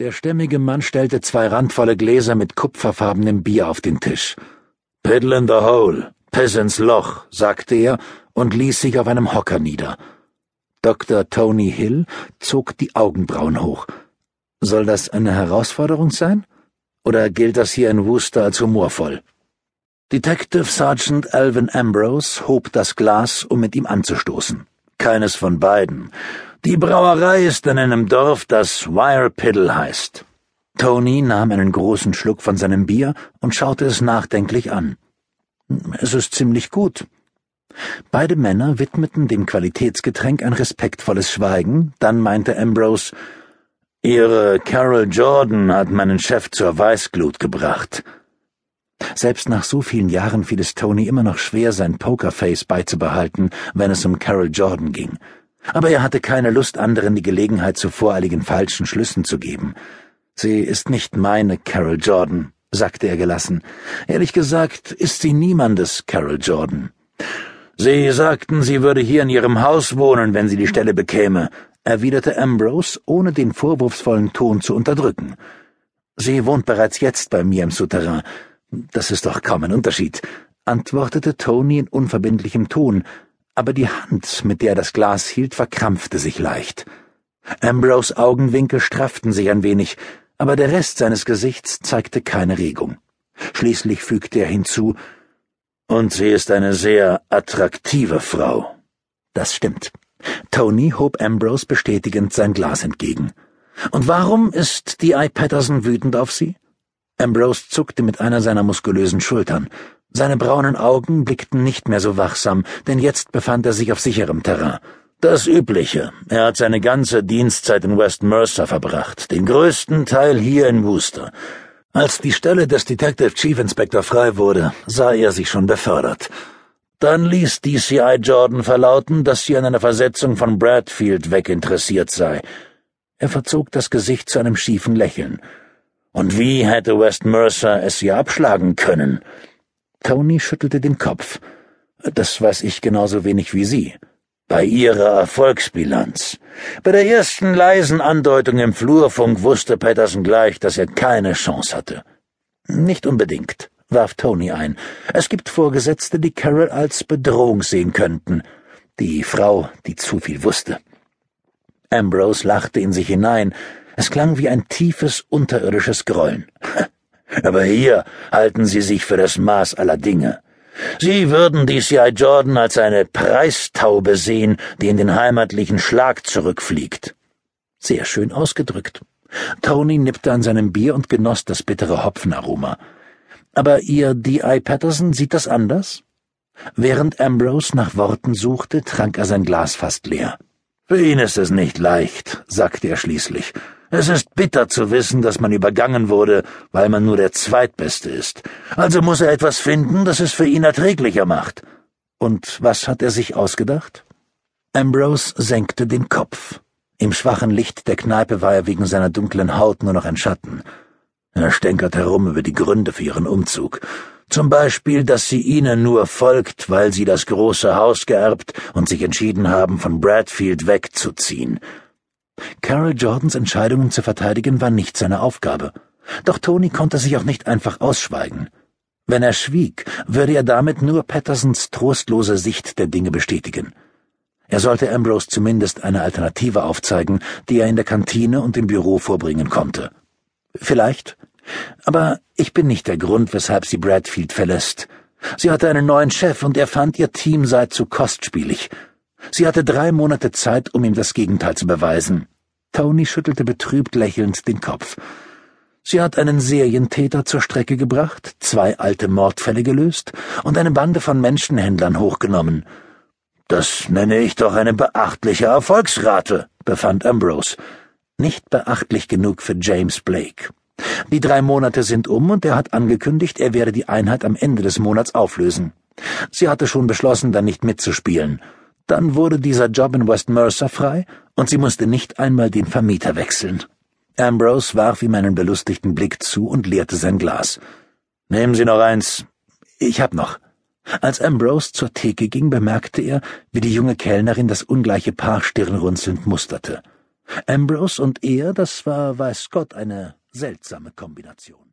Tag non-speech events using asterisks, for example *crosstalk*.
Der stämmige Mann stellte zwei randvolle Gläser mit kupferfarbenem Bier auf den Tisch. Piddle in the hole, piss ins Loch, sagte er und ließ sich auf einem Hocker nieder. Dr. Tony Hill zog die Augenbrauen hoch. Soll das eine Herausforderung sein? Oder gilt das hier in Worcester als humorvoll? Detective Sergeant Alvin Ambrose hob das Glas, um mit ihm anzustoßen. Keines von beiden. Die Brauerei ist in einem Dorf, das Wirepiddle heißt. Tony nahm einen großen Schluck von seinem Bier und schaute es nachdenklich an. Es ist ziemlich gut. Beide Männer widmeten dem Qualitätsgetränk ein respektvolles Schweigen, dann meinte Ambrose, Ihre Carol Jordan hat meinen Chef zur Weißglut gebracht. Selbst nach so vielen Jahren fiel es Tony immer noch schwer, sein Pokerface beizubehalten, wenn es um Carol Jordan ging aber er hatte keine Lust, anderen die Gelegenheit zu voreiligen falschen Schlüssen zu geben. Sie ist nicht meine Carol Jordan, sagte er gelassen. Ehrlich gesagt ist sie niemandes Carol Jordan. Sie sagten, sie würde hier in ihrem Haus wohnen, wenn sie die Stelle bekäme, erwiderte Ambrose, ohne den vorwurfsvollen Ton zu unterdrücken. Sie wohnt bereits jetzt bei mir im Souterrain. Das ist doch kaum ein Unterschied, antwortete Tony in unverbindlichem Ton, aber die Hand, mit der er das Glas hielt, verkrampfte sich leicht. Ambrose Augenwinkel strafften sich ein wenig, aber der Rest seines Gesichts zeigte keine Regung. Schließlich fügte er hinzu, und sie ist eine sehr attraktive Frau. Das stimmt. Tony hob Ambrose bestätigend sein Glas entgegen. Und warum ist die I. Patterson wütend auf Sie? Ambrose zuckte mit einer seiner muskulösen Schultern. Seine braunen Augen blickten nicht mehr so wachsam, denn jetzt befand er sich auf sicherem Terrain. Das Übliche. Er hat seine ganze Dienstzeit in West Mercer verbracht, den größten Teil hier in Worcester. Als die Stelle des Detective Chief Inspector frei wurde, sah er sich schon befördert. Dann ließ DCI Jordan verlauten, dass sie an einer Versetzung von Bradfield weg interessiert sei. Er verzog das Gesicht zu einem schiefen Lächeln. Und wie hätte West Mercer es ihr abschlagen können? Tony schüttelte den Kopf. Das weiß ich genauso wenig wie Sie. Bei Ihrer Erfolgsbilanz. Bei der ersten leisen Andeutung im Flurfunk wusste Patterson gleich, dass er keine Chance hatte. Nicht unbedingt, warf Tony ein. Es gibt Vorgesetzte, die Carol als Bedrohung sehen könnten. Die Frau, die zu viel wusste. Ambrose lachte in sich hinein. Es klang wie ein tiefes, unterirdisches Grollen. *laughs* Aber hier halten Sie sich für das Maß aller Dinge. Sie würden DCI Jordan als eine Preistaube sehen, die in den heimatlichen Schlag zurückfliegt. Sehr schön ausgedrückt. Tony nippte an seinem Bier und genoss das bittere Hopfenaroma. Aber Ihr D.I. Patterson sieht das anders? Während Ambrose nach Worten suchte, trank er sein Glas fast leer. Für ihn ist es nicht leicht, sagte er schließlich. Es ist bitter zu wissen, dass man übergangen wurde, weil man nur der Zweitbeste ist. Also muss er etwas finden, das es für ihn erträglicher macht. Und was hat er sich ausgedacht? Ambrose senkte den Kopf. Im schwachen Licht der Kneipe war er wegen seiner dunklen Haut nur noch ein Schatten. Er stänkert herum über die Gründe für ihren Umzug. Zum Beispiel, dass sie ihnen nur folgt, weil sie das große Haus geerbt und sich entschieden haben, von Bradfield wegzuziehen. Carol Jordans Entscheidungen zu verteidigen war nicht seine Aufgabe. Doch Tony konnte sich auch nicht einfach ausschweigen. Wenn er schwieg, würde er damit nur Pattersons trostlose Sicht der Dinge bestätigen. Er sollte Ambrose zumindest eine Alternative aufzeigen, die er in der Kantine und im Büro vorbringen konnte. Vielleicht. Aber ich bin nicht der Grund, weshalb sie Bradfield verlässt. Sie hatte einen neuen Chef und er fand, ihr Team sei zu kostspielig. Sie hatte drei Monate Zeit, um ihm das Gegenteil zu beweisen. Tony schüttelte betrübt lächelnd den Kopf. Sie hat einen Serientäter zur Strecke gebracht, zwei alte Mordfälle gelöst und eine Bande von Menschenhändlern hochgenommen. Das nenne ich doch eine beachtliche Erfolgsrate, befand Ambrose. Nicht beachtlich genug für James Blake. Die drei Monate sind um und er hat angekündigt, er werde die Einheit am Ende des Monats auflösen. Sie hatte schon beschlossen, dann nicht mitzuspielen. Dann wurde dieser Job in West Mercer frei und sie musste nicht einmal den Vermieter wechseln. Ambrose warf ihm einen belustigten Blick zu und leerte sein Glas. Nehmen Sie noch eins. Ich hab noch. Als Ambrose zur Theke ging, bemerkte er, wie die junge Kellnerin das ungleiche Paar stirnrunzelnd musterte. Ambrose und er, das war weiß Gott eine seltsame Kombination.